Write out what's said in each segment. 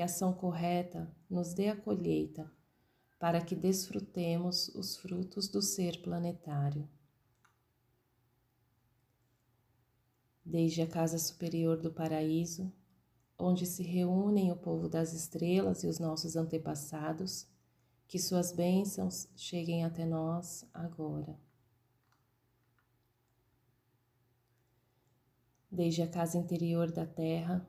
que a ação correta nos dê a colheita, para que desfrutemos os frutos do ser planetário. Desde a casa superior do paraíso, onde se reúnem o povo das estrelas e os nossos antepassados, que suas bênçãos cheguem até nós agora. Desde a casa interior da Terra,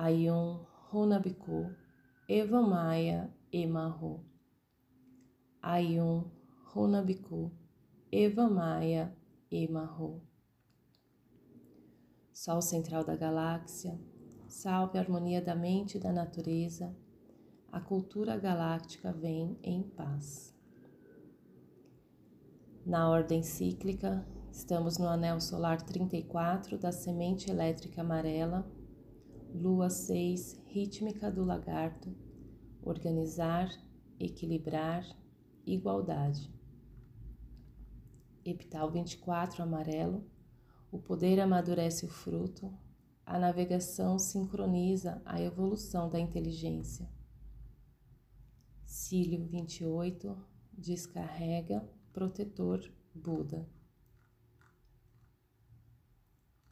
Ayun Runabiku, Eva Maia Emarro. Ayun Runabiku, Eva Maia Emarro. Sol central da galáxia, salve a harmonia da mente e da natureza, a cultura galáctica vem em paz. Na ordem cíclica, estamos no anel solar 34 da semente elétrica amarela Lua 6, rítmica do lagarto, organizar, equilibrar, igualdade. Epital 24, amarelo, o poder amadurece o fruto, a navegação sincroniza a evolução da inteligência. Cílio 28, descarrega, protetor, Buda.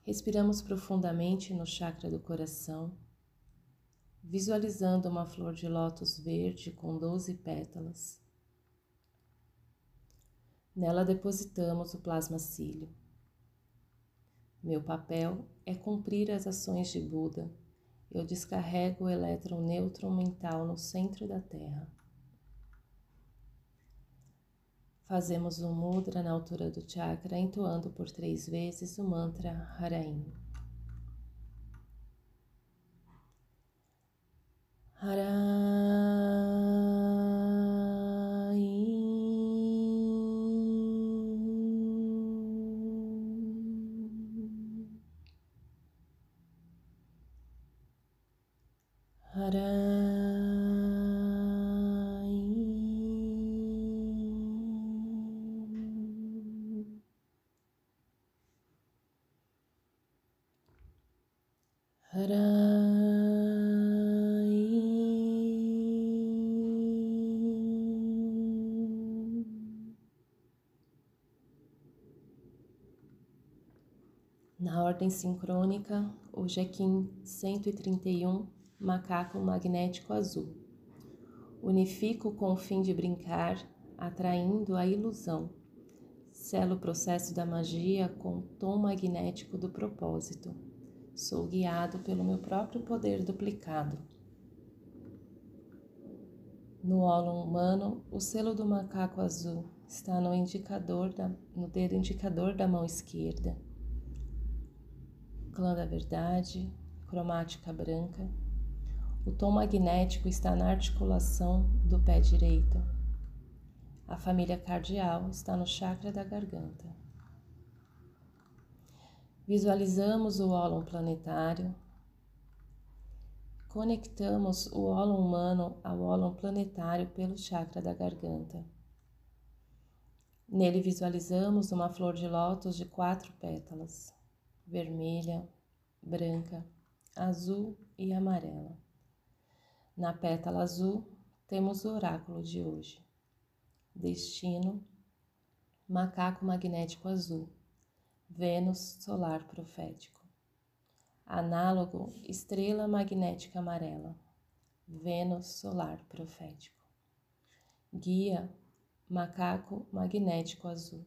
Respiramos profundamente no chakra do coração, visualizando uma flor de lótus verde com 12 pétalas. Nela depositamos o plasma cílio. Meu papel é cumprir as ações de Buda. Eu descarrego o elétron nêutron mental no centro da Terra. Fazemos um mudra na altura do chakra, entoando por três vezes o mantra Haraim. Haraim. Na ordem sincrônica, hoje é Kim 131, macaco magnético azul. Unifico com o fim de brincar, atraindo a ilusão. Selo o processo da magia com o tom magnético do propósito. Sou guiado pelo meu próprio poder duplicado. No ólon humano, o selo do macaco azul está no indicador da, no dedo indicador da mão esquerda. Clã da verdade, cromática branca. O tom magnético está na articulação do pé direito. A família cardial está no chakra da garganta. Visualizamos o ólon planetário conectamos o ólon humano ao ólon planetário pelo chakra da garganta. Nele visualizamos uma flor de lótus de quatro pétalas, vermelha, branca, azul e amarela. Na pétala azul temos o oráculo de hoje. Destino, macaco magnético azul, Vênus solar profético. Análogo, estrela magnética amarela, Vênus solar profético. Guia, macaco magnético azul,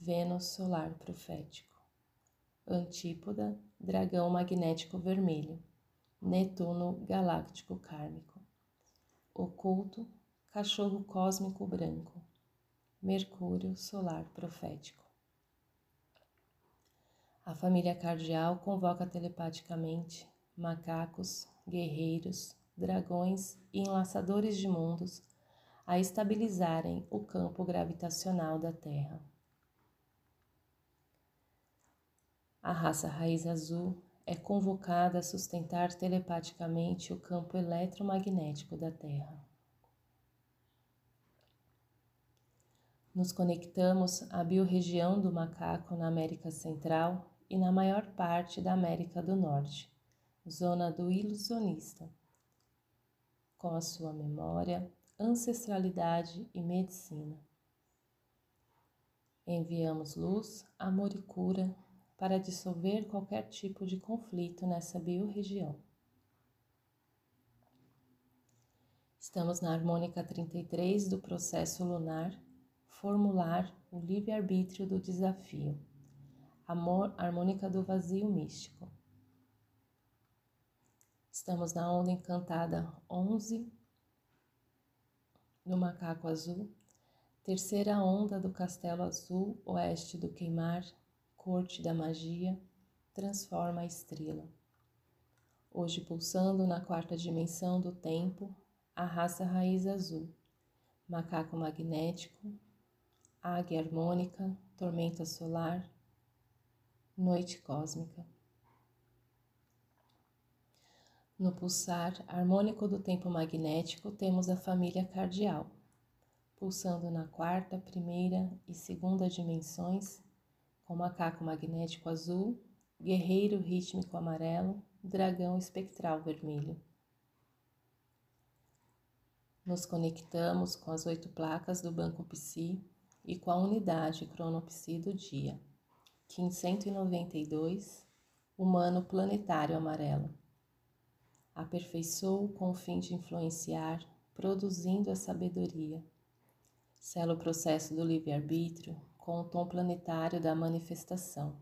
Vênus solar profético. Antípoda, dragão magnético vermelho, Netuno galáctico kármico. Oculto, cachorro cósmico branco, Mercúrio solar profético. A família cardial convoca telepaticamente macacos, guerreiros, dragões e enlaçadores de mundos a estabilizarem o campo gravitacional da Terra. A raça raiz azul é convocada a sustentar telepaticamente o campo eletromagnético da Terra. Nos conectamos à biorregião do macaco na América Central e na maior parte da América do Norte, zona do ilusionista, com a sua memória, ancestralidade e medicina. Enviamos luz, amor e cura para dissolver qualquer tipo de conflito nessa biorregião. Estamos na harmônica 33 do processo lunar, formular o livre-arbítrio do desafio, amor, harmônica do vazio místico. Estamos na onda encantada 11 do macaco azul, terceira onda do castelo azul, oeste do queimar, corte da magia, transforma a estrela. Hoje pulsando na quarta dimensão do tempo, a raça raiz azul, macaco magnético, águia harmônica, tormenta solar, noite cósmica. No pulsar harmônico do tempo magnético, temos a família cardial, pulsando na quarta, primeira e segunda dimensões com macaco magnético azul, guerreiro rítmico amarelo, dragão espectral vermelho. Nos conectamos com as oito placas do Banco Psi e com a unidade Cronopsi do dia, Kim 192, humano planetário amarelo. Aperfeiçoo com o fim de influenciar, produzindo a sabedoria. Sela o processo do livre-arbítrio com o tom planetário da manifestação.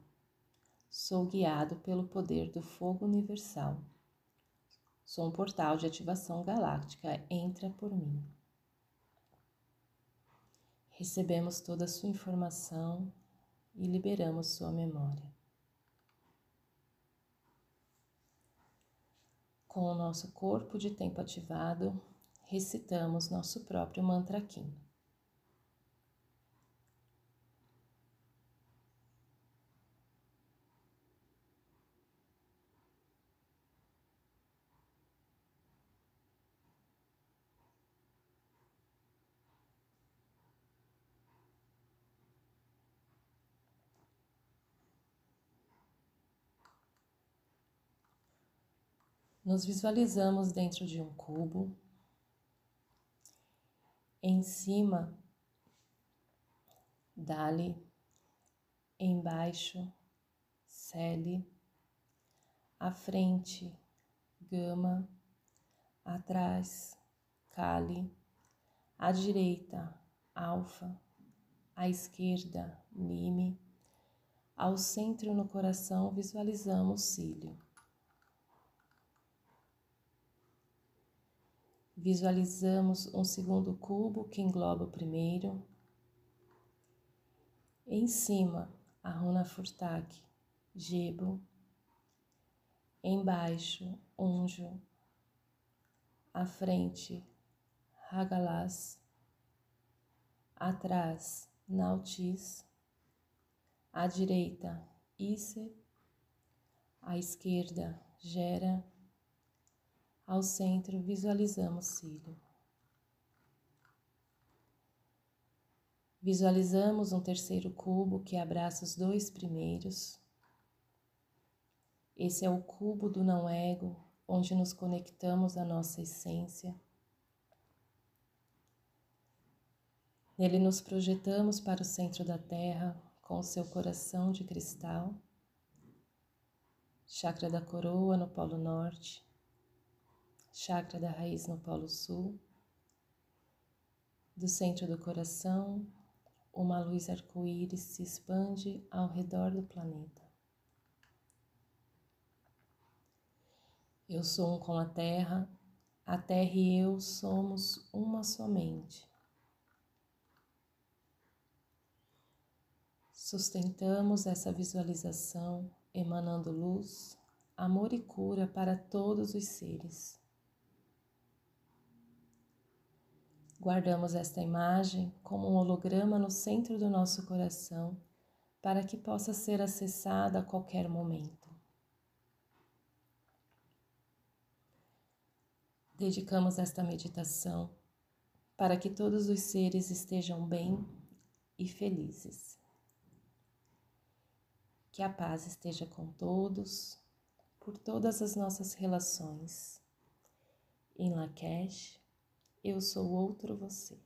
Sou guiado pelo poder do fogo universal. Sou um portal de ativação galáctica, entra por mim. Recebemos toda a sua informação e liberamos sua memória. Com o nosso corpo de tempo ativado, recitamos nosso próprio mantra Kim. Nos visualizamos dentro de um cubo. Em cima, Dali, embaixo, Celi, à frente, Gama, atrás, Kali, à direita, Alfa, à esquerda, Mime, ao centro no coração visualizamos Cílio. Visualizamos um segundo cubo que engloba o primeiro. Em cima, a runa Furtak, Gebo. Embaixo, Unjo. À frente, Hagalas. Atrás, Nautis. À direita, Ise. À esquerda, Gera. Ao centro, visualizamos cílio. Visualizamos um terceiro cubo que abraça os dois primeiros. Esse é o cubo do não-ego, onde nos conectamos à nossa essência. Nele nos projetamos para o centro da Terra com o seu coração de cristal, chakra da coroa no Polo Norte, chakra da raiz no Polo Sul, do centro do coração, uma luz arco-íris se expande ao redor do planeta. Eu sou um com a Terra, a Terra e eu somos uma somente. Sustentamos essa visualização emanando luz, amor e cura para todos os seres. Guardamos esta imagem como um holograma no centro do nosso coração para que possa ser acessada a qualquer momento. Dedicamos esta meditação para que todos os seres estejam bem e felizes. Que a paz esteja com todos, por todas as nossas relações. Em Lakesh, eu sou outro você.